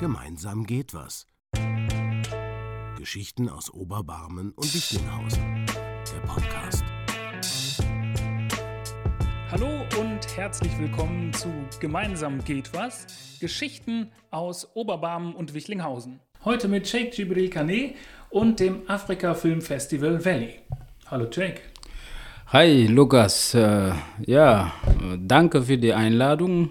Gemeinsam geht was. Geschichten aus Oberbarmen und Wichlinghausen. Der Podcast. Hallo und herzlich willkommen zu Gemeinsam geht was. Geschichten aus Oberbarmen und Wichlinghausen. Heute mit Sheikh Jibril Kane und dem Afrika Film Festival Valley. Hallo Jake. Hi Lukas, äh, ja, danke für die Einladung.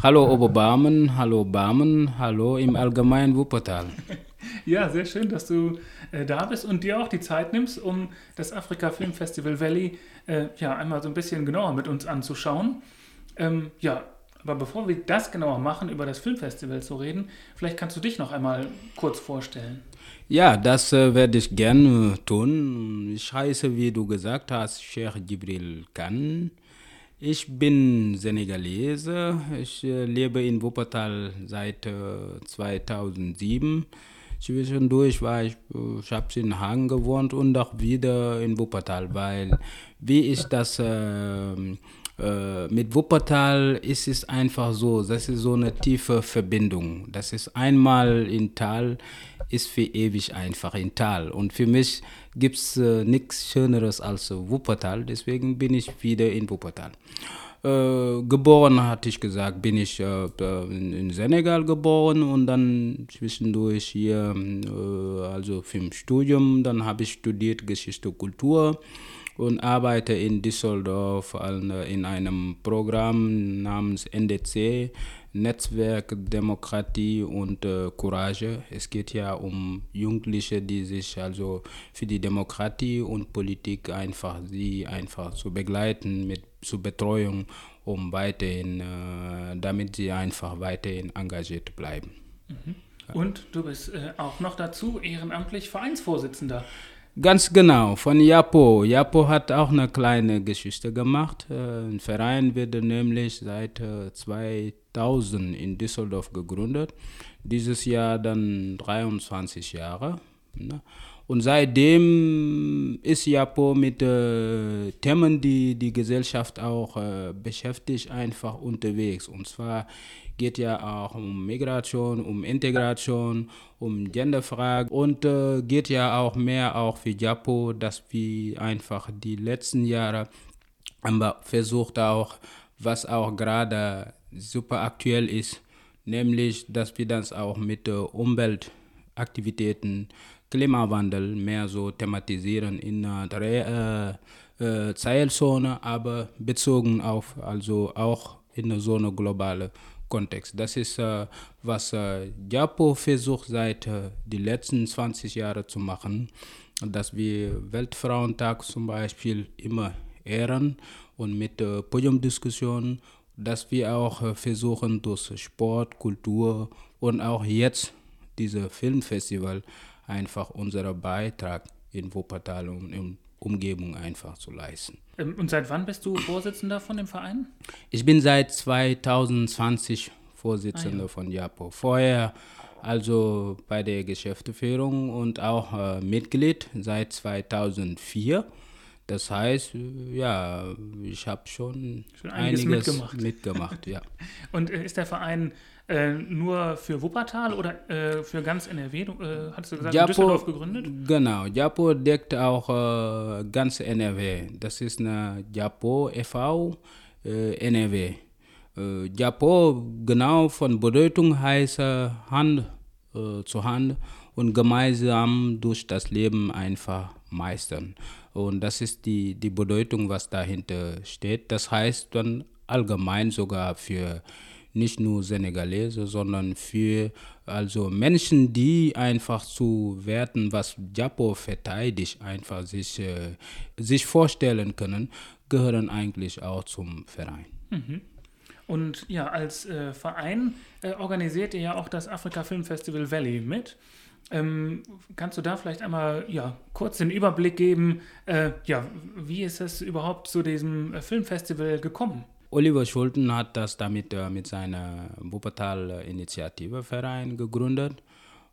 Hallo Oberbarmen, hallo Barmen, hallo im allgemeinen Wuppertal. Ja, sehr schön, dass du äh, da bist und dir auch die Zeit nimmst, um das Afrika Film Festival Valley äh, ja einmal so ein bisschen genauer mit uns anzuschauen. Ähm, ja, aber bevor wir das genauer machen, über das Filmfestival zu reden, vielleicht kannst du dich noch einmal kurz vorstellen. Ja, das äh, werde ich gerne tun. Ich heiße, wie du gesagt hast, Sheikh Jibril Khan. Ich bin Senegalese. Ich äh, lebe in Wuppertal seit äh, 2007. Zwischendurch war ich, äh, ich habe in Hagen gewohnt und auch wieder in Wuppertal, weil wie ich das ähm, äh, mit Wuppertal ist es einfach so, das ist so eine tiefe Verbindung. Das ist einmal in Tal, ist für ewig einfach in Tal. Und für mich gibt es äh, nichts Schöneres als Wuppertal, deswegen bin ich wieder in Wuppertal. Äh, geboren, hatte ich gesagt, bin ich äh, in Senegal geboren und dann zwischendurch hier, äh, also für ein Studium, dann habe ich studiert Geschichte und Kultur und arbeite in Düsseldorf in einem Programm namens NDC, Netzwerk Demokratie und äh, Courage. Es geht ja um Jugendliche, die sich also für die Demokratie und Politik einfach sie einfach zu begleiten mit zur Betreuung, um weiterhin, äh, damit sie einfach weiterhin engagiert bleiben. Mhm. Und du bist äh, auch noch dazu ehrenamtlich Vereinsvorsitzender. Ganz genau, von Japo. Japo hat auch eine kleine Geschichte gemacht. Äh, ein Verein wurde nämlich seit 2000 äh, in Düsseldorf gegründet. Dieses Jahr dann 23 Jahre. Ne? Und seitdem ist Japo mit äh, Themen, die die Gesellschaft auch beschäftigt, einfach unterwegs. Und zwar geht ja auch um Migration, um Integration, um Genderfragen und äh, geht ja auch mehr auch für Japo, dass wir einfach die letzten Jahre haben versucht auch, was auch gerade super aktuell ist, nämlich, dass wir das auch mit äh, Umweltaktivitäten Klimawandel mehr so thematisieren in der äh, äh, Zeilzone, aber bezogen auf also auch in so eine globale Kontext. Das ist, äh, was äh, Japo versucht seit äh, die letzten 20 Jahren zu machen, dass wir Weltfrauentag zum Beispiel immer ehren und mit äh, Podiumdiskussionen, dass wir auch versuchen durch Sport, Kultur und auch jetzt dieses Filmfestival einfach unseren Beitrag in Wuppertal und in Umgebung einfach zu leisten. Ähm, und seit wann bist du Vorsitzender von dem Verein? Ich bin seit 2020 Vorsitzender ah, ja. von JAPO. Vorher also bei der Geschäftsführung und auch äh, Mitglied seit 2004. Das heißt, ja, ich habe schon, schon einiges, einiges mitgemacht. mitgemacht ja. und äh, ist der Verein äh, nur für Wuppertal oder äh, für ganz NRW? Du, äh, hattest du gesagt, Japo, Düsseldorf gegründet? Genau, Japo deckt auch äh, ganz NRW. Das ist eine Japo e.V. Äh, NRW. Äh, Japo genau von Bedeutung heißt Hand zu Hand und gemeinsam durch das Leben einfach meistern. Und das ist die, die Bedeutung, was dahinter steht. Das heißt dann allgemein sogar für nicht nur Senegalese, sondern für also Menschen, die einfach zu werten, was Japo verteidigt, einfach sich, äh, sich vorstellen können, gehören eigentlich auch zum Verein. Mhm. Und ja, als äh, Verein äh, organisiert ihr ja auch das Afrika Film Festival Valley mit. Ähm, kannst du da vielleicht einmal ja, kurz den Überblick geben, äh, ja, wie ist es überhaupt zu diesem äh, Filmfestival gekommen? Oliver Schulten hat das damit äh, mit seiner Wuppertal-Initiative-Verein gegründet.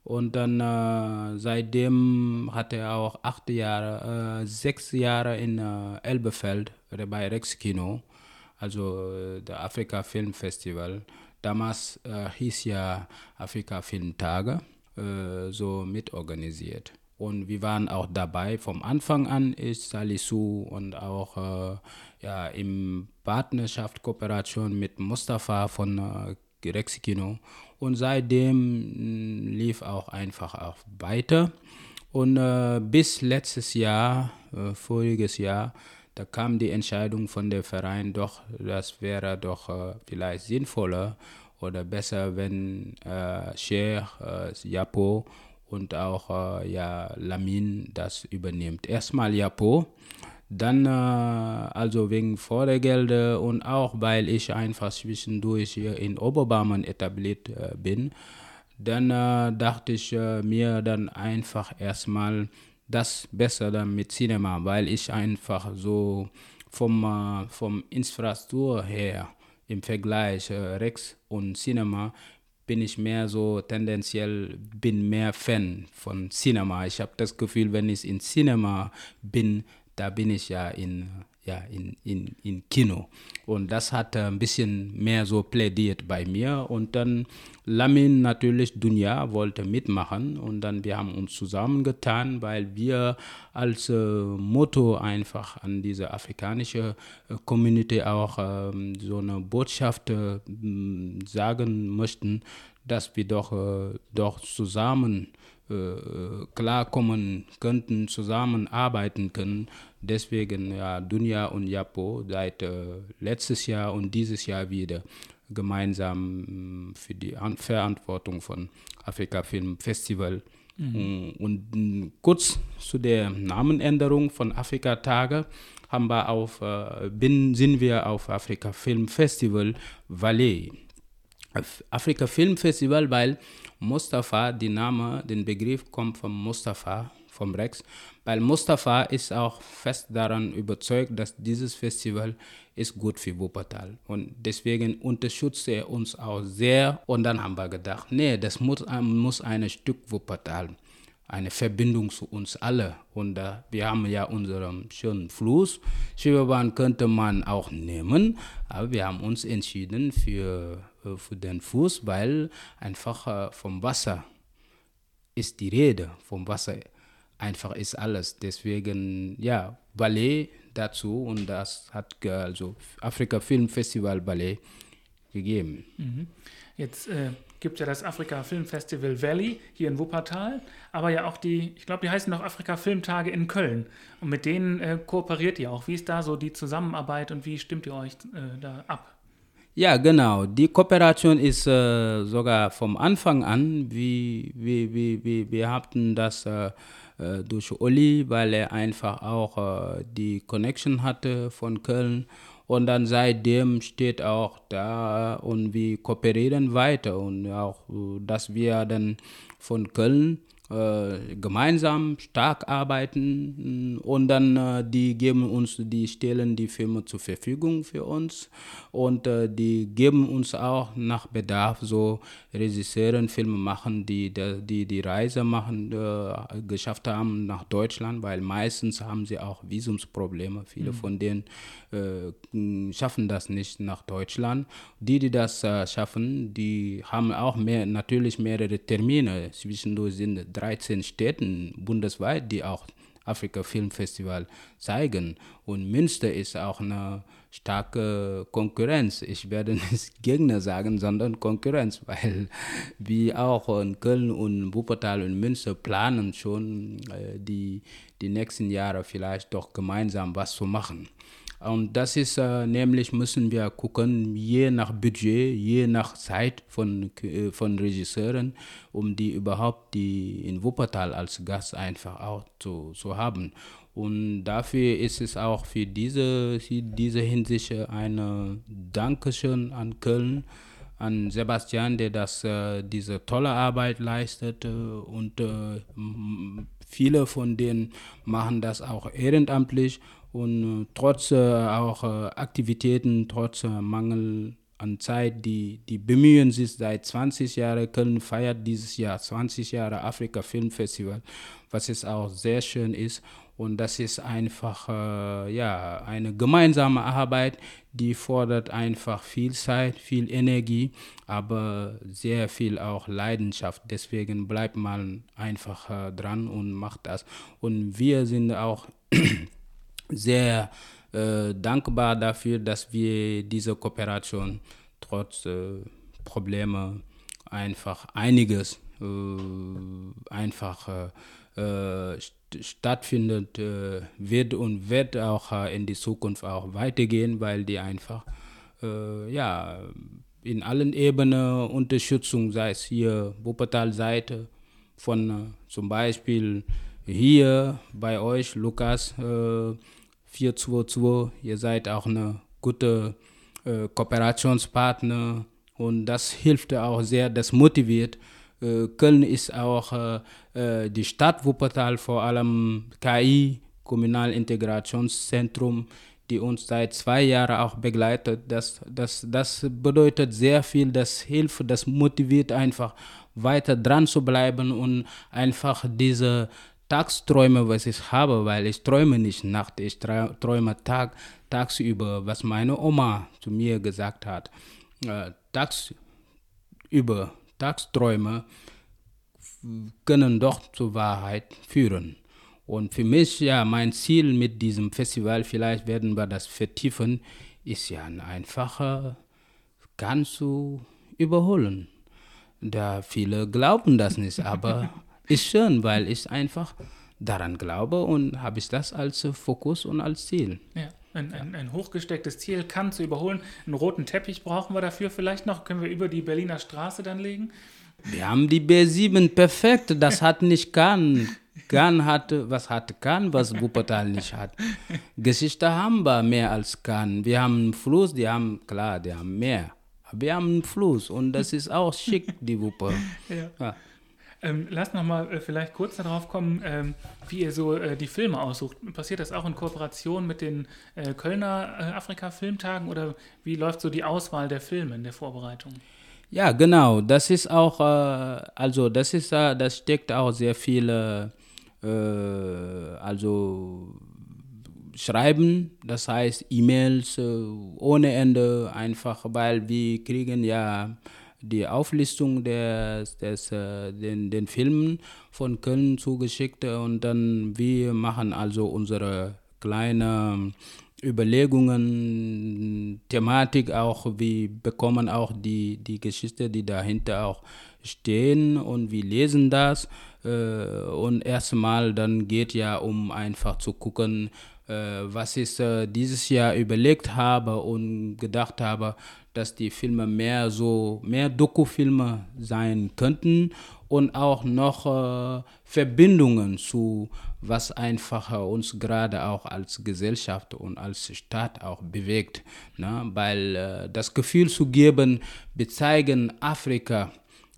Und dann äh, seitdem hat er auch acht Jahre, äh, sechs Jahre in äh, Elbefeld bei Rex Kino, also äh, der Afrika Film Festival, damals äh, hieß ja Afrika Filmtage, äh, so mitorganisiert. Und wir waren auch dabei vom Anfang an, ist Salisu und auch ja, in Partnerschaft, Kooperation mit Mustafa von äh, Rexikino. Und seitdem lief auch einfach auch weiter. Und äh, bis letztes Jahr, äh, voriges Jahr, da kam die Entscheidung von der Verein doch, das wäre doch äh, vielleicht sinnvoller oder besser, wenn äh, Sheikh, äh, Japo und auch äh, ja, Lamin das übernimmt. Erstmal Japo, dann äh, also wegen Fördergelder und auch weil ich einfach zwischendurch hier in Oberbarmen etabliert äh, bin, dann äh, dachte ich äh, mir dann einfach erstmal das besser dann mit Cinema, weil ich einfach so vom, äh, vom Infrastruktur her im Vergleich Rex und Cinema bin ich mehr so tendenziell, bin mehr Fan von Cinema. Ich habe das Gefühl, wenn ich in Cinema bin, da bin ich ja in ja, in, in, in Kino. Und das hat ein bisschen mehr so plädiert bei mir. Und dann Lamin natürlich, Dunja, wollte mitmachen. Und dann wir haben uns zusammengetan, weil wir als äh, Motto einfach an diese afrikanische äh, Community auch äh, so eine Botschaft äh, sagen möchten, dass wir doch, äh, doch zusammen äh, klarkommen könnten, zusammenarbeiten können. Deswegen ja Dunja und Japo seit äh, letztes Jahr und dieses Jahr wieder gemeinsam für die An Verantwortung von Afrika Film Festival. Mhm. Und kurz zu der Namenänderung von Afrika Tage haben wir auf, äh, bin, sind wir auf Afrika Film Festival Valais. Afrika Film Festival, weil Mustafa, die Name, den Begriff kommt von Mustafa, vom Rex, weil Mustafa ist auch fest daran überzeugt, dass dieses Festival ist gut für Wuppertal und deswegen unterstützt er uns auch sehr und dann haben wir gedacht, nee, das muss, muss ein Stück Wuppertal eine Verbindung zu uns alle. Und äh, wir haben ja unseren schönen Fluss. Schwebebahn könnte man auch nehmen, aber wir haben uns entschieden für, äh, für den Fuß, weil einfach äh, vom Wasser ist die Rede. Vom Wasser einfach ist alles. Deswegen, ja, Ballet dazu und das hat also Afrika Film Festival Ballet gegeben. Mhm. Jetzt äh, gibt es ja das Afrika Film Festival Valley hier in Wuppertal, aber ja auch die, ich glaube, die heißen noch Afrika Filmtage in Köln. Und mit denen äh, kooperiert ihr auch. Wie ist da so die Zusammenarbeit und wie stimmt ihr euch äh, da ab? Ja, genau. Die Kooperation ist äh, sogar vom Anfang an, wie, wie, wie, wie wir hatten das äh, äh, durch Oli, weil er einfach auch äh, die Connection hatte von Köln. Und dann seitdem steht auch da und wir kooperieren weiter. Und auch, dass wir dann von Köln äh, gemeinsam stark arbeiten und dann äh, die geben uns, die stellen die Filme zur Verfügung für uns und äh, die geben uns auch nach Bedarf so Regisseuren Filme machen, die die, die Reise machen, äh, geschafft haben nach Deutschland, weil meistens haben sie auch Visumsprobleme. Viele mhm. von denen äh, schaffen das nicht nach Deutschland. Die, die das äh, schaffen, die haben auch mehr, natürlich mehrere Termine. Zwischendurch sind 13 Städte bundesweit, die auch Afrika Film Festival zeigen. Und Münster ist auch eine starke Konkurrenz. Ich werde nicht Gegner sagen, sondern Konkurrenz, weil wir auch in Köln und Wuppertal und Münster planen schon äh, die, die nächsten Jahre vielleicht doch gemeinsam was zu machen. Und das ist äh, nämlich, müssen wir gucken, je nach Budget, je nach Zeit von, äh, von Regisseuren, um die überhaupt die in Wuppertal als Gast einfach auch zu, zu haben. Und dafür ist es auch für diese, diese Hinsicht ein Dankeschön an Köln, an Sebastian, der das, äh, diese tolle Arbeit leistet. Und äh, viele von denen machen das auch ehrenamtlich und äh, trotz äh, auch äh, Aktivitäten, trotz Mangel an Zeit, die, die bemühen sich seit 20 Jahren. Köln feiert dieses Jahr 20 Jahre Afrika Film Festival, was es auch sehr schön ist. Und das ist einfach äh, ja, eine gemeinsame Arbeit, die fordert einfach viel Zeit, viel Energie, aber sehr viel auch Leidenschaft. Deswegen bleibt man einfach äh, dran und macht das. Und wir sind auch sehr äh, dankbar dafür, dass wir diese Kooperation trotz äh, Probleme einfach einiges äh, einfach äh, äh, stattfindet, äh, wird und wird auch äh, in die Zukunft auch weitergehen, weil die einfach ja, in allen Ebenen Unterstützung, sei es hier Wuppertal-Seite, von zum Beispiel hier bei euch, Lukas, 422, ihr seid auch eine gute Kooperationspartner und das hilft auch sehr, das motiviert. Äh, Köln ist auch äh, äh, die Stadt Wuppertal, vor allem KI, Kommunalintegrationszentrum, die uns seit zwei Jahren auch begleitet. Das, das, das bedeutet sehr viel, das hilft, das motiviert einfach weiter dran zu bleiben und einfach diese Tagsträume, was ich habe, weil ich träume nicht Nacht, ich träume Tag, tagsüber, was meine Oma zu mir gesagt hat. Äh, tagsüber Tagsträume können doch zur Wahrheit führen. Und für mich, ja, mein Ziel mit diesem Festival, vielleicht werden wir das vertiefen, ist ja ein einfacher, ganz zu überholen. Da viele glauben das nicht, aber ist schön, weil ich einfach daran glaube und habe ich das als Fokus und als Ziel. Ja. Ein, ein, ein, hochgestecktes Ziel kann zu überholen. Einen roten Teppich brauchen wir dafür vielleicht noch. Können wir über die Berliner Straße dann legen? Wir haben die B7 perfekt. Das hat nicht Cannes. Cannes hatte, was hat Cannes, was Wuppertal nicht hat. Geschichte haben wir mehr als Cannes. Wir haben einen Fluss, die haben, klar, die haben mehr. Aber wir haben einen Fluss und das ist auch schick, die Wupper. Ja. ja. Ähm, lass noch mal äh, vielleicht kurz darauf kommen, ähm, wie ihr so äh, die Filme aussucht. Passiert das auch in Kooperation mit den äh, Kölner äh, Afrika-Filmtagen oder wie läuft so die Auswahl der Filme in der Vorbereitung? Ja, genau. Das ist auch, äh, also das ist, äh, das steckt auch sehr viele, also Schreiben, das heißt E-Mails ohne Ende, einfach weil wir kriegen ja die Auflistung des, des, äh, den, den Filmen von Köln zugeschickt und dann wir machen also unsere kleine Überlegungen, Thematik auch, wir bekommen auch die, die Geschichte, die dahinter auch stehen und wir lesen das äh, und erstmal dann geht ja um einfach zu gucken, was ich dieses Jahr überlegt habe und gedacht habe, dass die Filme mehr so, mehr Dokufilme sein könnten und auch noch äh, Verbindungen zu was einfach uns gerade auch als Gesellschaft und als Staat auch bewegt. Ne? Weil äh, das Gefühl zu geben, wir zeigen Afrika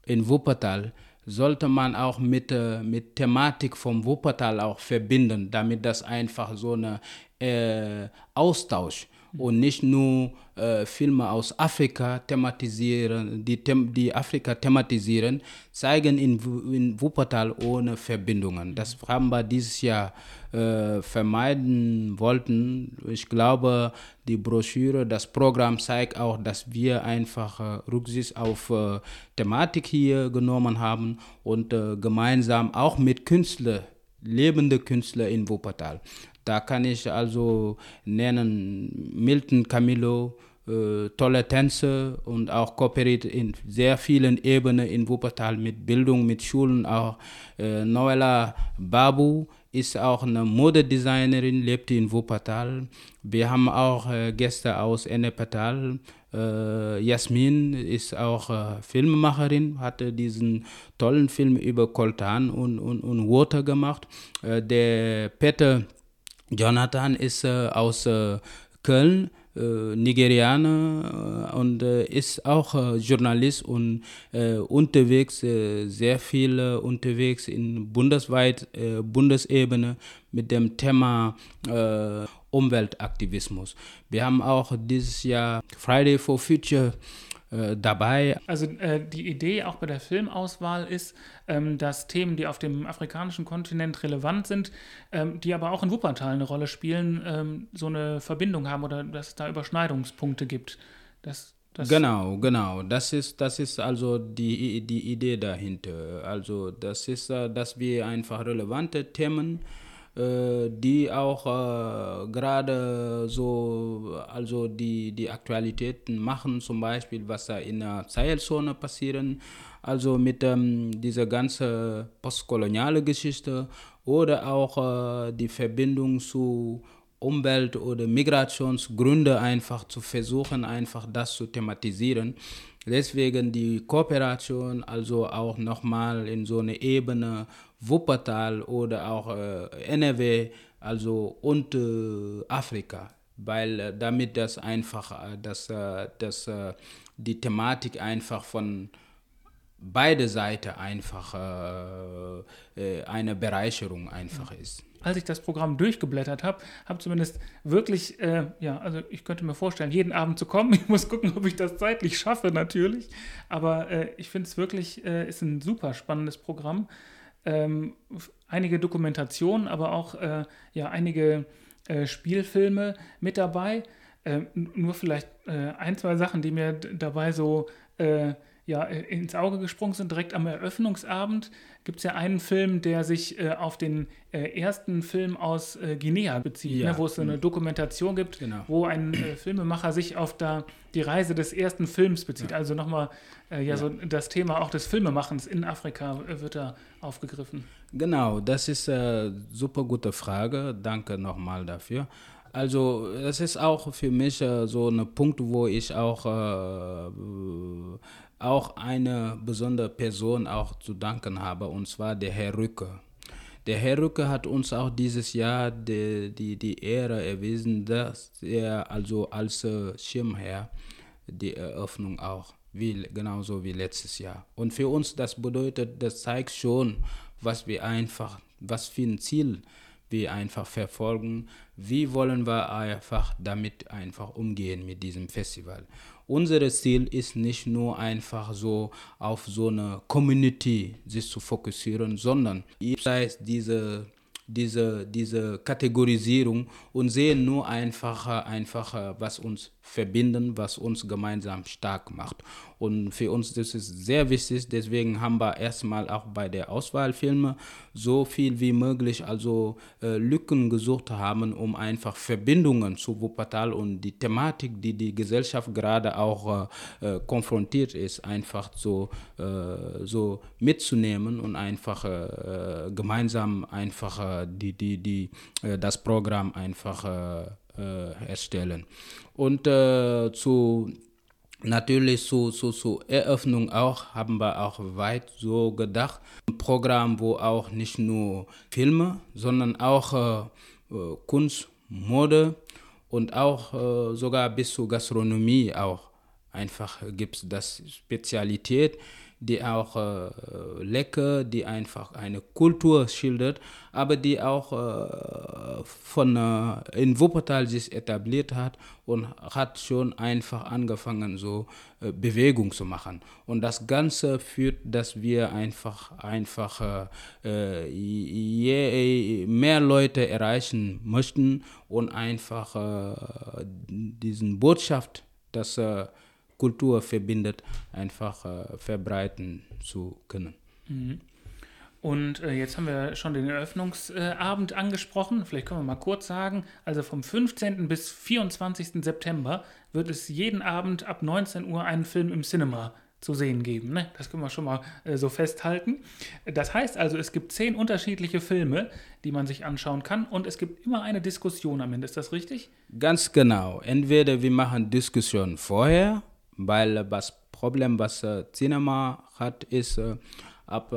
in Wuppertal, sollte man auch mit, äh, mit Thematik vom Wuppertal auch verbinden, damit das einfach so ein äh, Austausch und nicht nur äh, Filme aus Afrika thematisieren, die, die Afrika thematisieren, zeigen in, in Wuppertal ohne Verbindungen. Das haben wir dieses Jahr äh, vermeiden wollten. Ich glaube, die Broschüre, das Programm zeigt auch, dass wir einfach äh, Rücksicht auf äh, Thematik hier genommen haben und äh, gemeinsam auch mit Künstlern lebende Künstler in Wuppertal. Da kann ich also nennen Milton Camillo, äh, tolle Tänze und auch kooperiert in sehr vielen Ebenen in Wuppertal mit Bildung, mit Schulen. Auch äh, Noella Babu ist auch eine Modedesignerin, lebt in Wuppertal. Wir haben auch äh, Gäste aus Ennepetal. Äh, Jasmin ist auch äh, Filmemacherin, hatte diesen tollen Film über Koltan und, und, und Water gemacht. Äh, der Peter Jonathan ist äh, aus äh, Köln, äh, Nigerianer äh, und äh, ist auch Journalist und unterwegs, sehr viel unterwegs in bundesweit, Bundesebene mit dem Thema Umweltaktivismus. Wir haben auch dieses Jahr Friday for Future äh, dabei. Also äh, die Idee auch bei der Filmauswahl ist, ähm, dass Themen, die auf dem afrikanischen Kontinent relevant sind, ähm, die aber auch in Wuppertal eine Rolle spielen, ähm, so eine Verbindung haben oder dass es da Überschneidungspunkte gibt. Das, das genau, genau. Das ist, das ist also die, die Idee dahinter. Also das ist, äh, dass wir einfach relevante Themen äh, die auch äh, gerade so, also die, die Aktualitäten machen, zum Beispiel, was da in der Sahelzone passieren, also mit ähm, dieser ganzen postkoloniale Geschichte oder auch äh, die Verbindung zu Umwelt- oder Migrationsgründe einfach zu versuchen, einfach das zu thematisieren. Deswegen die Kooperation, also auch nochmal in so eine Ebene Wuppertal oder auch äh, NRW, also und äh, Afrika, weil äh, damit das einfach, äh, dass, äh, dass die Thematik einfach von beide Seiten einfach eine Bereicherung einfach ist als ich das Programm durchgeblättert habe, habe zumindest wirklich, äh, ja, also ich könnte mir vorstellen, jeden Abend zu kommen. Ich muss gucken, ob ich das zeitlich schaffe, natürlich. Aber äh, ich finde es wirklich, äh, ist ein super spannendes Programm ähm, einige Dokumentationen, aber auch äh, ja, einige äh, Spielfilme mit dabei. Äh, nur vielleicht äh, ein, zwei Sachen, die mir dabei so äh, ja, ins Auge gesprungen sind. Direkt am Eröffnungsabend gibt es ja einen Film, der sich äh, auf den äh, ersten Film aus äh, Guinea bezieht, ja. ne, wo es so eine mhm. Dokumentation gibt, genau. wo ein äh, Filmemacher sich auf da die Reise des ersten Films bezieht. Ja. Also nochmal, äh, ja, ja, so das Thema auch des Filmemachens in Afrika äh, wird da aufgegriffen. Genau, das ist eine super gute Frage. Danke nochmal dafür. Also, das ist auch für mich so ein Punkt, wo ich auch auch eine besondere Person auch zu danken habe, und zwar der Herr Rücke. Der Herr Rücke hat uns auch dieses Jahr die, die, die Ehre erwiesen, dass er also als äh, Schirmherr die Eröffnung auch, wie, genauso wie letztes Jahr. Und für uns das bedeutet, das zeigt schon, was wir einfach, was für ein Ziel wir einfach verfolgen, wie wollen wir einfach damit einfach umgehen mit diesem Festival. Unser Ziel ist nicht nur einfach so auf so eine Community sich zu fokussieren, sondern ihr seid diese diese, diese Kategorisierung und sehen nur einfach, einfach, was uns verbinden, was uns gemeinsam stark macht. Und für uns das ist sehr wichtig, deswegen haben wir erstmal auch bei der Auswahlfilme so viel wie möglich also äh, Lücken gesucht haben, um einfach Verbindungen zu Wuppertal und die Thematik, die die Gesellschaft gerade auch äh, äh konfrontiert ist, einfach so, äh, so mitzunehmen und einfach äh, gemeinsam einfach äh, die, die, die, das Programm einfach erstellen. Und zu Natürlich zur zu, zu Eröffnung auch haben wir auch weit so gedacht. Ein Programm, wo auch nicht nur Filme, sondern auch äh, äh Kunst, Mode und auch äh, sogar bis zur Gastronomie auch einfach gibt es das Spezialität die auch äh, lecker, die einfach eine Kultur schildert, aber die auch äh, von äh, in Wuppertal sich etabliert hat und hat schon einfach angefangen so äh, Bewegung zu machen. Und das Ganze führt, dass wir einfach einfach äh, je mehr Leute erreichen möchten und einfach äh, diesen Botschaft, dass Kultur verbindet, einfach äh, verbreiten zu können. Mhm. Und äh, jetzt haben wir schon den Eröffnungsabend äh, angesprochen. Vielleicht können wir mal kurz sagen, also vom 15. bis 24. September wird es jeden Abend ab 19 Uhr einen Film im Cinema zu sehen geben. Ne? Das können wir schon mal äh, so festhalten. Das heißt also, es gibt zehn unterschiedliche Filme, die man sich anschauen kann und es gibt immer eine Diskussion am Ende. Ist das richtig? Ganz genau. Entweder wir machen Diskussion vorher weil das Problem, was äh, Cinema hat, ist, äh, ab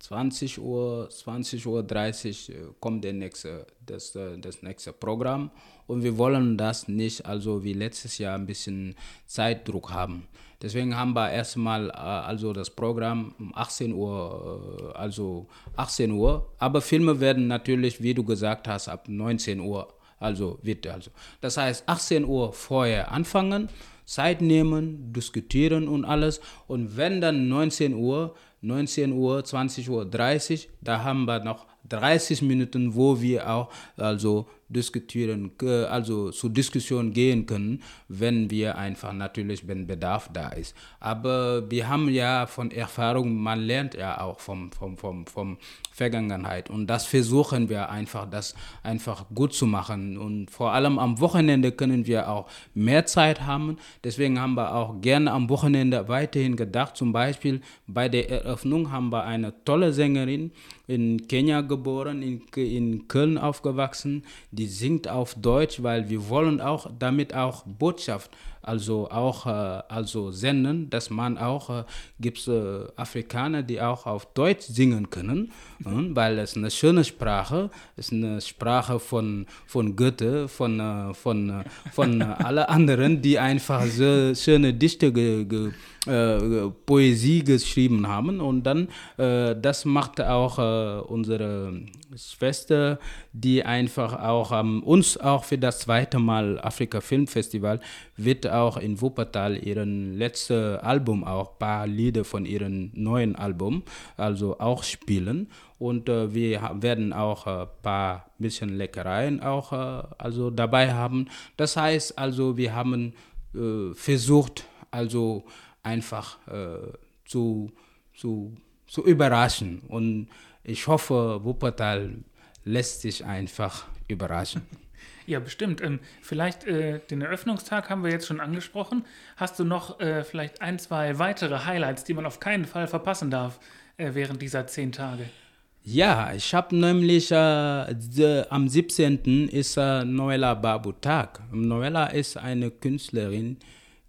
20 Uhr, 20 Uhr 30 kommt der nächste, das, das nächste Programm und wir wollen das nicht, also wie letztes Jahr, ein bisschen Zeitdruck haben. Deswegen haben wir erstmal also das Programm um 18 Uhr, also 18 Uhr, aber Filme werden natürlich, wie du gesagt hast, ab 19 Uhr, also wird also. Das heißt 18 Uhr vorher anfangen, Zeit nehmen, diskutieren und alles. Und wenn dann 19 Uhr, 19 Uhr, 20 Uhr 30, da haben wir noch 30 Minuten, wo wir auch also diskutieren, also zur Diskussion gehen können, wenn wir einfach natürlich, wenn Bedarf da ist. Aber wir haben ja von Erfahrung, man lernt ja auch vom, vom, vom, vom Vergangenheit und das versuchen wir einfach, das einfach gut zu machen und vor allem am Wochenende können wir auch mehr Zeit haben. Deswegen haben wir auch gerne am Wochenende weiterhin gedacht. Zum Beispiel bei der Eröffnung haben wir eine tolle Sängerin in Kenia geboren, in, in Köln aufgewachsen, die singt auf Deutsch, weil wir wollen auch damit auch Botschaft also auch äh, also senden, dass man auch äh, gibt äh, Afrikaner, die auch auf Deutsch singen können, weil es eine schöne Sprache ist, eine Sprache von von Goethe, von äh, von äh, von äh, alle anderen, die einfach so schöne Dichte ge, ge, äh, Poesie geschrieben haben. Und dann äh, das macht auch äh, unsere Schwester, die einfach auch ähm, uns auch für das zweite Mal Afrika Film Festival wird auch in Wuppertal ihren letzten Album auch ein paar Lieder von ihrem neuen Album also auch spielen und äh, wir werden auch ein äh, paar bisschen Leckereien auch äh, also dabei haben. Das heißt also wir haben äh, versucht also einfach äh, zu, zu, zu überraschen und ich hoffe Wuppertal lässt sich einfach überraschen. Ja, bestimmt. Ähm, vielleicht äh, den Eröffnungstag haben wir jetzt schon angesprochen. Hast du noch äh, vielleicht ein, zwei weitere Highlights, die man auf keinen Fall verpassen darf äh, während dieser zehn Tage? Ja, ich habe nämlich äh, de, am 17. ist äh, Noella Babu Tag. Noella ist eine Künstlerin,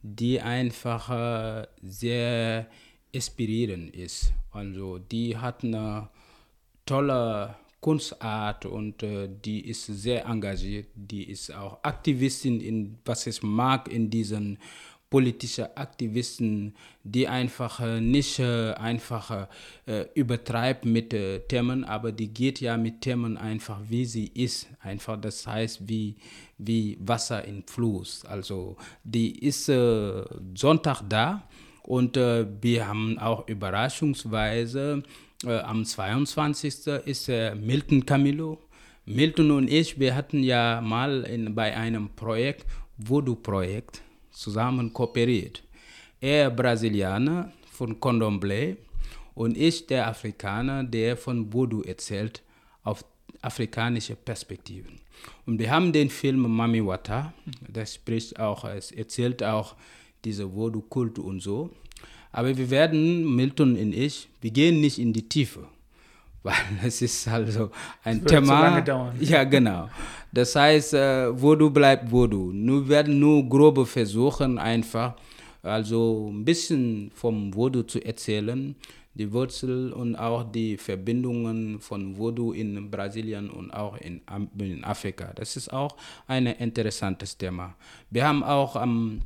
die einfach äh, sehr inspirierend ist. Also die hat eine tolle Kunstart und äh, die ist sehr engagiert, die ist auch Aktivistin in was ich mag in diesen politischen Aktivisten, die einfach nicht einfach äh, übertreibt mit äh, Themen, aber die geht ja mit Themen einfach wie sie ist, einfach das heißt wie wie Wasser im Fluss. Also die ist äh, Sonntag da und wir haben auch überraschungsweise am 22. ist Milton Camillo. Milton und ich, wir hatten ja mal in, bei einem Projekt, Voodoo-Projekt, zusammen kooperiert. Er Brasilianer von Condomblé und ich der Afrikaner, der von Voodoo erzählt auf afrikanische Perspektiven. Und wir haben den Film Mami Wata, das spricht auch, es erzählt auch diese Voodoo-Kult und so. Aber wir werden, Milton und ich, wir gehen nicht in die Tiefe, weil es ist also ein Das wird Thema. zu lange dauern. Ja, genau. Das heißt, äh, Voodoo bleibt Voodoo. Wir werden nur grobe versuchen, einfach also ein bisschen vom Voodoo zu erzählen, die Wurzel und auch die Verbindungen von Voodoo in Brasilien und auch in Afrika. Das ist auch ein interessantes Thema. Wir haben auch am,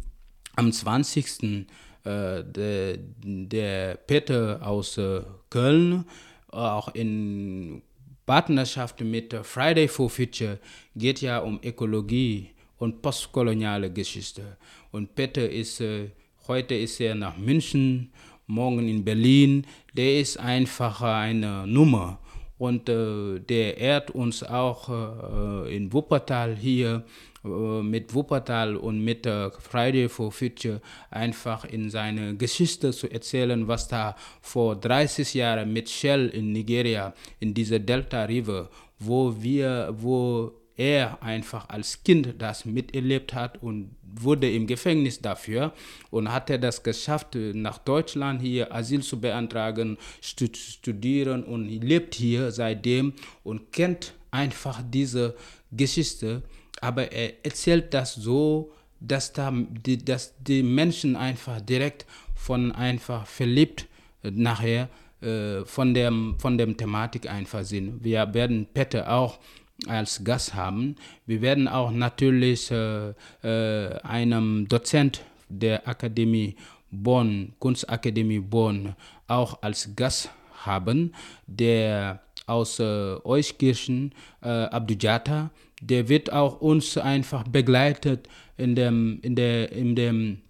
am 20. Äh, der, der Peter aus äh, Köln, auch in Partnerschaft mit äh, Friday for Future geht ja um Ökologie und postkoloniale Geschichte. Und Peter ist, äh, heute ist er nach München, morgen in Berlin. Der ist einfach eine Nummer. Und äh, der ehrt uns auch äh, in Wuppertal hier äh, mit Wuppertal und mit äh, Friday for Future einfach in seine Geschichte zu erzählen, was da vor 30 Jahren mit Shell in Nigeria, in dieser Delta River, wo wir, wo er einfach als Kind das miterlebt hat und wurde im Gefängnis dafür und hat er das geschafft, nach Deutschland hier Asyl zu beantragen, stu studieren und lebt hier seitdem und kennt einfach diese Geschichte, aber er erzählt das so, dass, da die, dass die Menschen einfach direkt von einfach verliebt äh, nachher äh, von, dem, von dem Thematik einfach sind. Wir werden Peter auch als Gast haben. Wir werden auch natürlich äh, äh, einem Dozent der Akademie Bonn, Kunstakademie Bonn, auch als Gast haben, der aus äh, Euskirchen, äh, Abdujata, der wird auch uns einfach begleitet in dem, in der, in dem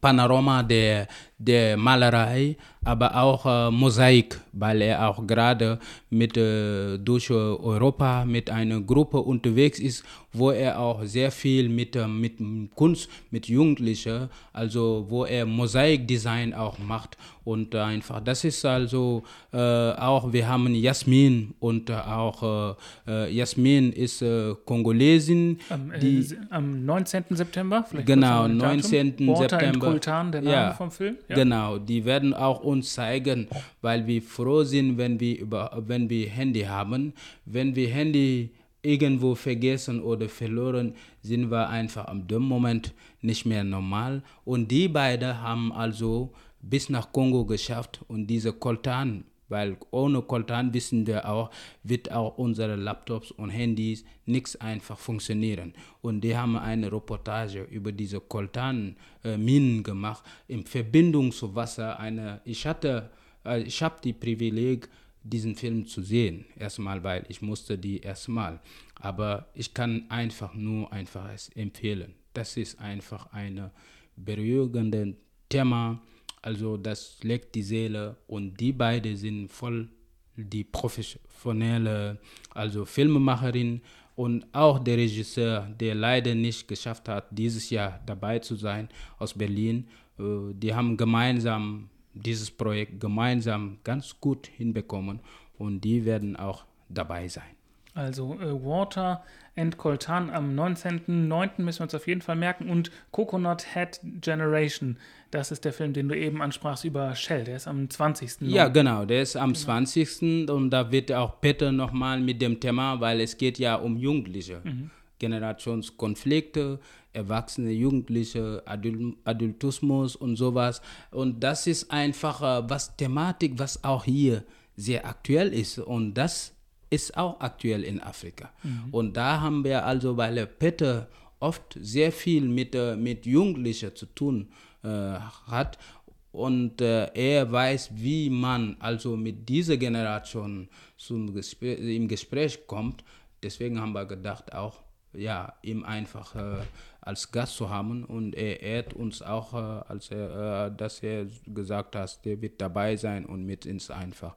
Panorama der, der Malerei, aber auch äh, Mosaik, weil er auch gerade mit äh, durch Europa mit einer Gruppe unterwegs ist, wo er auch sehr viel mit, äh, mit Kunst, mit Jugendlichen, also wo er Mosaikdesign auch macht und einfach, das ist also äh, auch, wir haben Jasmin und auch äh, Jasmin ist Kongolesin. Am, die, am 19. September? Vielleicht genau, 19. Water September. Kultan, der Name ja, vom Film. Ja. Genau, die werden auch uns zeigen, weil wir froh sind, wenn wir, über, wenn wir Handy haben. Wenn wir Handy irgendwo vergessen oder verloren, sind wir einfach am dem Moment nicht mehr normal. Und die beiden haben also bis nach Kongo geschafft und diese Koltan, weil ohne Koltan wissen wir auch, wird auch unsere Laptops und Handys nichts einfach funktionieren. Und die haben eine Reportage über diese Koltan-Minen äh, gemacht in Verbindung zu Wasser. Eine, ich hatte, äh, ich habe die Privileg, diesen Film zu sehen. Erstmal, weil ich musste die erstmal. Aber ich kann einfach nur einfach es empfehlen. Das ist einfach ein berührendes Thema also das legt die Seele und die beiden sind voll die professionelle, also Filmemacherin und auch der Regisseur, der leider nicht geschafft hat, dieses Jahr dabei zu sein aus Berlin. Äh, die haben gemeinsam dieses Projekt gemeinsam ganz gut hinbekommen und die werden auch dabei sein. Also äh, Water and Coltan am 19.09. müssen wir uns auf jeden Fall merken. Und Coconut Head Generation, das ist der Film, den du eben ansprachst über Shell. Der ist am 20. Ja, genau, der ist am genau. 20. Und da wird auch Peter nochmal mit dem Thema, weil es geht ja um Jugendliche. Mhm. Generationskonflikte, Erwachsene, Jugendliche, Adul Adultismus und sowas. Und das ist einfach äh, was Thematik, was auch hier sehr aktuell ist. Und das ist auch aktuell in Afrika. Mhm. Und da haben wir also, weil Peter oft sehr viel mit, äh, mit Jugendlichen zu tun äh, hat und äh, er weiß, wie man also mit dieser Generation zum Gespräch, im Gespräch kommt. Deswegen haben wir gedacht, auch ja, ihm einfach äh, als Gast zu haben und er ehrt uns auch, äh, als er, äh, dass er gesagt hat, der wird dabei sein und mit uns einfach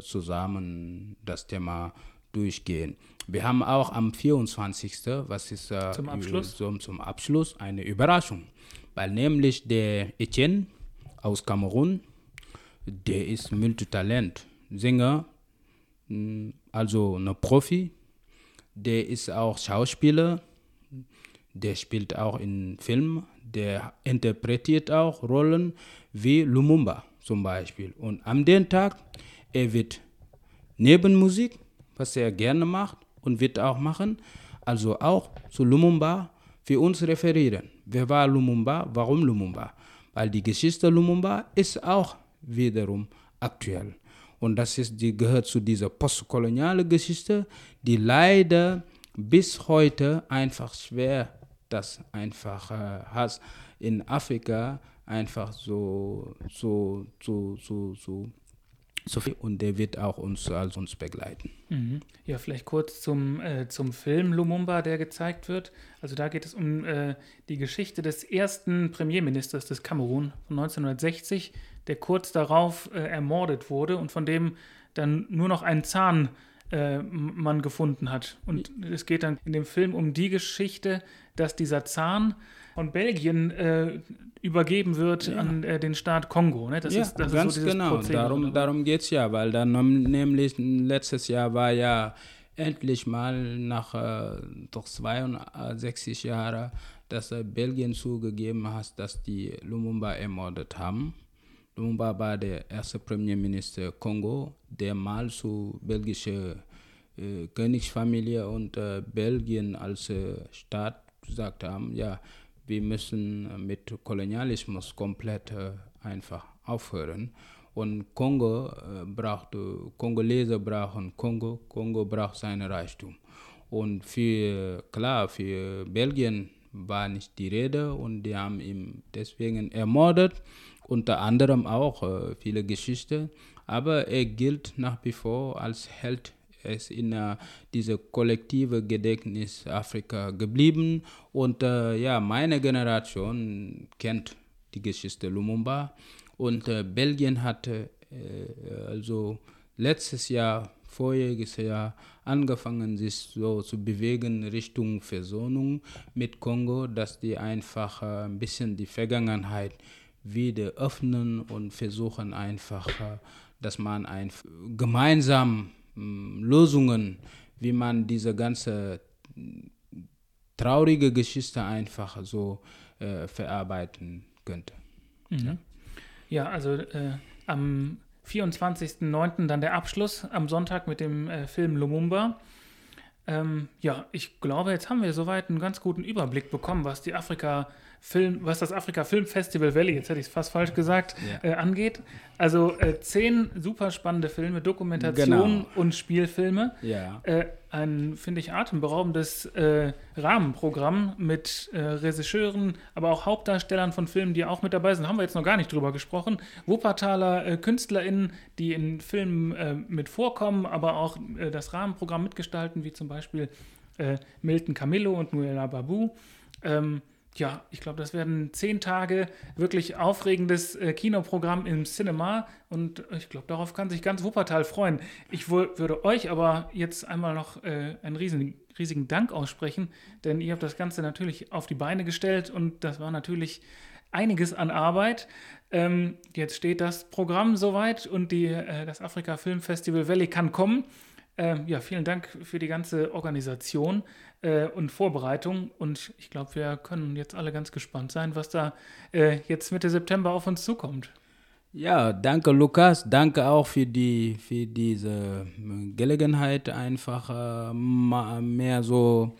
zusammen das Thema durchgehen. Wir haben auch am 24. was ist äh, zum, Abschluss? Zum, zum Abschluss eine Überraschung, weil nämlich der Etienne aus Kamerun, der ist Multitalent, Sänger, hm, also ein Profi, der ist auch Schauspieler, der spielt auch in Filmen, der interpretiert auch Rollen wie Lumumba zum Beispiel. Und am den Tag er wird neben Musik, was er gerne macht und wird auch machen, also auch zu Lumumba für uns referieren. Wer war Lumumba? Warum Lumumba? Weil die Geschichte Lumumba ist auch wiederum aktuell. Und das ist, die gehört zu dieser postkolonialen Geschichte, die leider bis heute einfach schwer das einfach äh, hat in Afrika einfach so, so, so, so, so Sophie und der wird auch uns als uns begleiten. Mhm. Ja, vielleicht kurz zum, äh, zum Film Lumumba, der gezeigt wird. Also da geht es um äh, die Geschichte des ersten Premierministers des Kamerun von 1960, der kurz darauf äh, ermordet wurde und von dem dann nur noch ein Zahn äh, man gefunden hat. Und es geht dann in dem Film um die Geschichte, dass dieser Zahn von Belgien äh, übergeben wird ja. an äh, den Staat Kongo. Ne? Das ja, ist, das ganz ist so genau. Prozedere, darum darum geht es ja, weil dann nämlich letztes Jahr war ja endlich mal nach äh, doch 62 Jahren, dass äh, Belgien zugegeben hat, dass die Lumumba ermordet haben. Lumumba war der erste Premierminister Kongo, der mal zu belgischer äh, Königsfamilie und äh, Belgien als Staat gesagt haben, ja, wir müssen mit Kolonialismus komplett äh, einfach aufhören. Und Kongo äh, braucht, Kongolese brauchen Kongo, Kongo braucht seinen Reichtum. Und für, klar, für Belgien war nicht die Rede und die haben ihn deswegen ermordet, unter anderem auch äh, viele Geschichten. Aber er gilt nach wie vor als Held ist in äh, diese kollektive Gedächtnis Afrika geblieben. Und äh, ja, meine Generation kennt die Geschichte Lumumba. Und äh, Belgien hatte also letztes Jahr, vorjähriges Jahr, angefangen, sich so zu bewegen Richtung Versöhnung mit Kongo, dass die einfach ein bisschen die Vergangenheit wieder öffnen und versuchen einfach, dass man ein, gemeinsam Lösungen, wie man diese ganze traurige Geschichte einfach so äh, verarbeiten könnte. Mhm. Ja? ja? also äh, am 24.09. dann der Abschluss am Sonntag mit dem äh, Film Lumumba. Ähm, ja, ich glaube, jetzt haben wir soweit einen ganz guten Überblick bekommen, was die Afrika Film, was das Afrika Film Festival Valley, jetzt hätte ich es fast falsch gesagt, ja. äh, angeht. Also äh, zehn super spannende Filme, Dokumentationen genau. und Spielfilme. Ja. Äh, ein, finde ich, atemberaubendes äh, Rahmenprogramm mit äh, Regisseuren, aber auch Hauptdarstellern von Filmen, die auch mit dabei sind. Haben wir jetzt noch gar nicht drüber gesprochen. Wuppertaler äh, KünstlerInnen, die in Filmen mit vorkommen, aber auch das Rahmenprogramm mitgestalten, wie zum Beispiel Milton Camillo und Nuela Babu. Ähm, ja, ich glaube, das werden zehn Tage wirklich aufregendes äh, Kinoprogramm im Cinema und ich glaube, darauf kann sich ganz Wuppertal freuen. Ich würde euch aber jetzt einmal noch äh, einen riesigen, riesigen Dank aussprechen, denn ihr habt das Ganze natürlich auf die Beine gestellt und das war natürlich einiges an Arbeit. Ähm, jetzt steht das Programm soweit und die, äh, das Afrika Film Festival Valley kann kommen. Ähm, ja, vielen Dank für die ganze Organisation äh, und Vorbereitung. Und ich glaube, wir können jetzt alle ganz gespannt sein, was da äh, jetzt Mitte September auf uns zukommt. Ja, danke Lukas, danke auch für die für diese Gelegenheit einfach äh, mehr so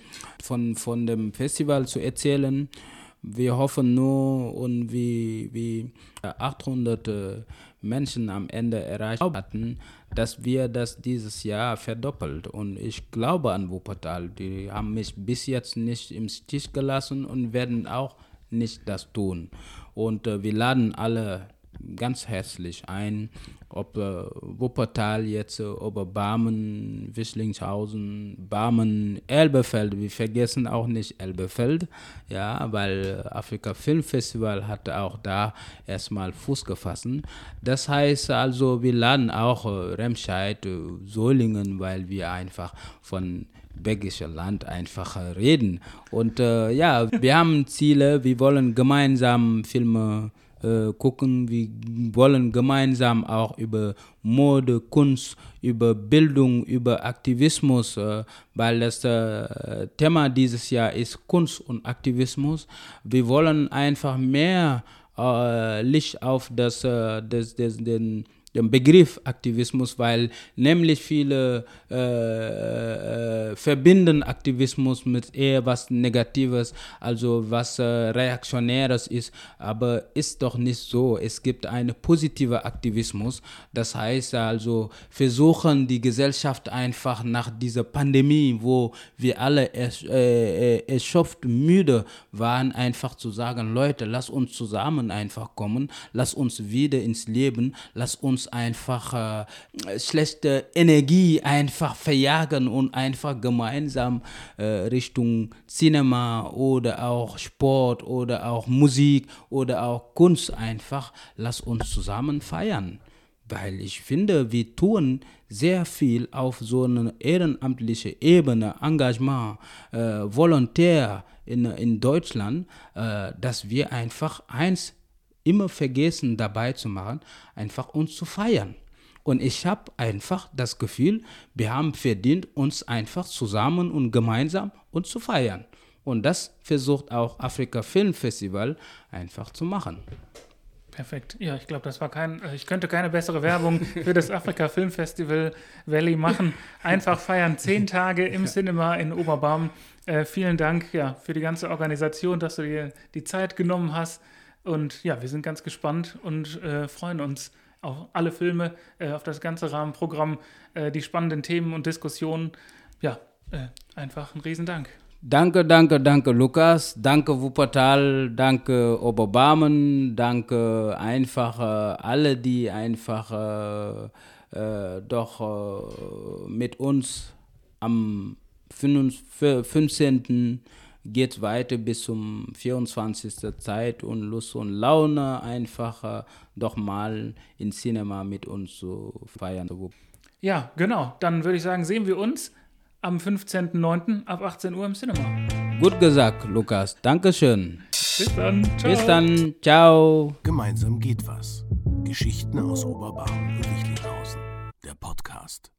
von von dem Festival zu erzählen. Wir hoffen nur und wie wie 800 äh, Menschen am Ende erreicht hatten, dass wir das dieses Jahr verdoppelt. Und ich glaube an Wuppertal. Die haben mich bis jetzt nicht im Stich gelassen und werden auch nicht das tun. Und äh, wir laden alle ganz herzlich ein, ob äh, Wuppertal jetzt, äh, Oberbarmen, Wischlingshausen, Barmen, Elbefeld. Wir vergessen auch nicht Elbefeld, ja, weil Afrika Film Festival hat auch da erstmal Fuß gefasst. Das heißt also, wir laden auch äh, Remscheid, äh, Solingen, weil wir einfach von belgischer Land einfach äh, reden. Und äh, ja, wir haben Ziele, wir wollen gemeinsam Filme äh, gucken. Wir wollen gemeinsam auch über Mode, Kunst, über Bildung, über Aktivismus, äh, weil das äh, Thema dieses Jahr ist Kunst und Aktivismus. Wir wollen einfach mehr äh, Licht auf das, äh, das, das, den den Begriff Aktivismus, weil nämlich viele äh, äh, verbinden Aktivismus mit eher was Negatives, also was äh, Reaktionäres ist, aber ist doch nicht so. Es gibt einen positiven Aktivismus, das heißt also versuchen die Gesellschaft einfach nach dieser Pandemie, wo wir alle ersch äh, äh, erschöpft, müde waren, einfach zu sagen, Leute, lass uns zusammen einfach kommen, lass uns wieder ins Leben, lass uns uns einfach äh, schlechte Energie einfach verjagen und einfach gemeinsam äh, Richtung Cinema oder auch Sport oder auch Musik oder auch Kunst einfach, lass uns zusammen feiern. Weil ich finde, wir tun sehr viel auf so einer ehrenamtlichen Ebene, Engagement, äh, Volontär in, in Deutschland, äh, dass wir einfach eins immer vergessen dabei zu machen, einfach uns zu feiern. Und ich habe einfach das Gefühl, wir haben verdient, uns einfach zusammen und gemeinsam uns zu feiern. Und das versucht auch Afrika Film Festival einfach zu machen. Perfekt. Ja, ich glaube, das war kein, ich könnte keine bessere Werbung für das Afrika Film Festival Valley machen. Einfach feiern, zehn Tage im Cinema in Oberbaum. Äh, vielen Dank ja, für die ganze Organisation, dass du dir die Zeit genommen hast. Und ja, wir sind ganz gespannt und äh, freuen uns auf alle Filme, äh, auf das ganze Rahmenprogramm, äh, die spannenden Themen und Diskussionen. Ja, äh, einfach ein Riesendank. Danke, danke, danke Lukas, danke Wuppertal, danke Oberbarmen, danke einfach alle, die einfach äh, doch mit uns am 15. geht weiter bis zum 24. Zeit und Lust und Laune einfach doch mal ins Cinema mit uns zu feiern. Ja, genau. Dann würde ich sagen, sehen wir uns am 15.09. ab 18 Uhr im Cinema. Gut gesagt, Lukas. Dankeschön. Bis dann. Ciao. Bis dann. Ciao. Gemeinsam geht was. Geschichten aus Oberbarm und Wichlinghausen. Der Podcast.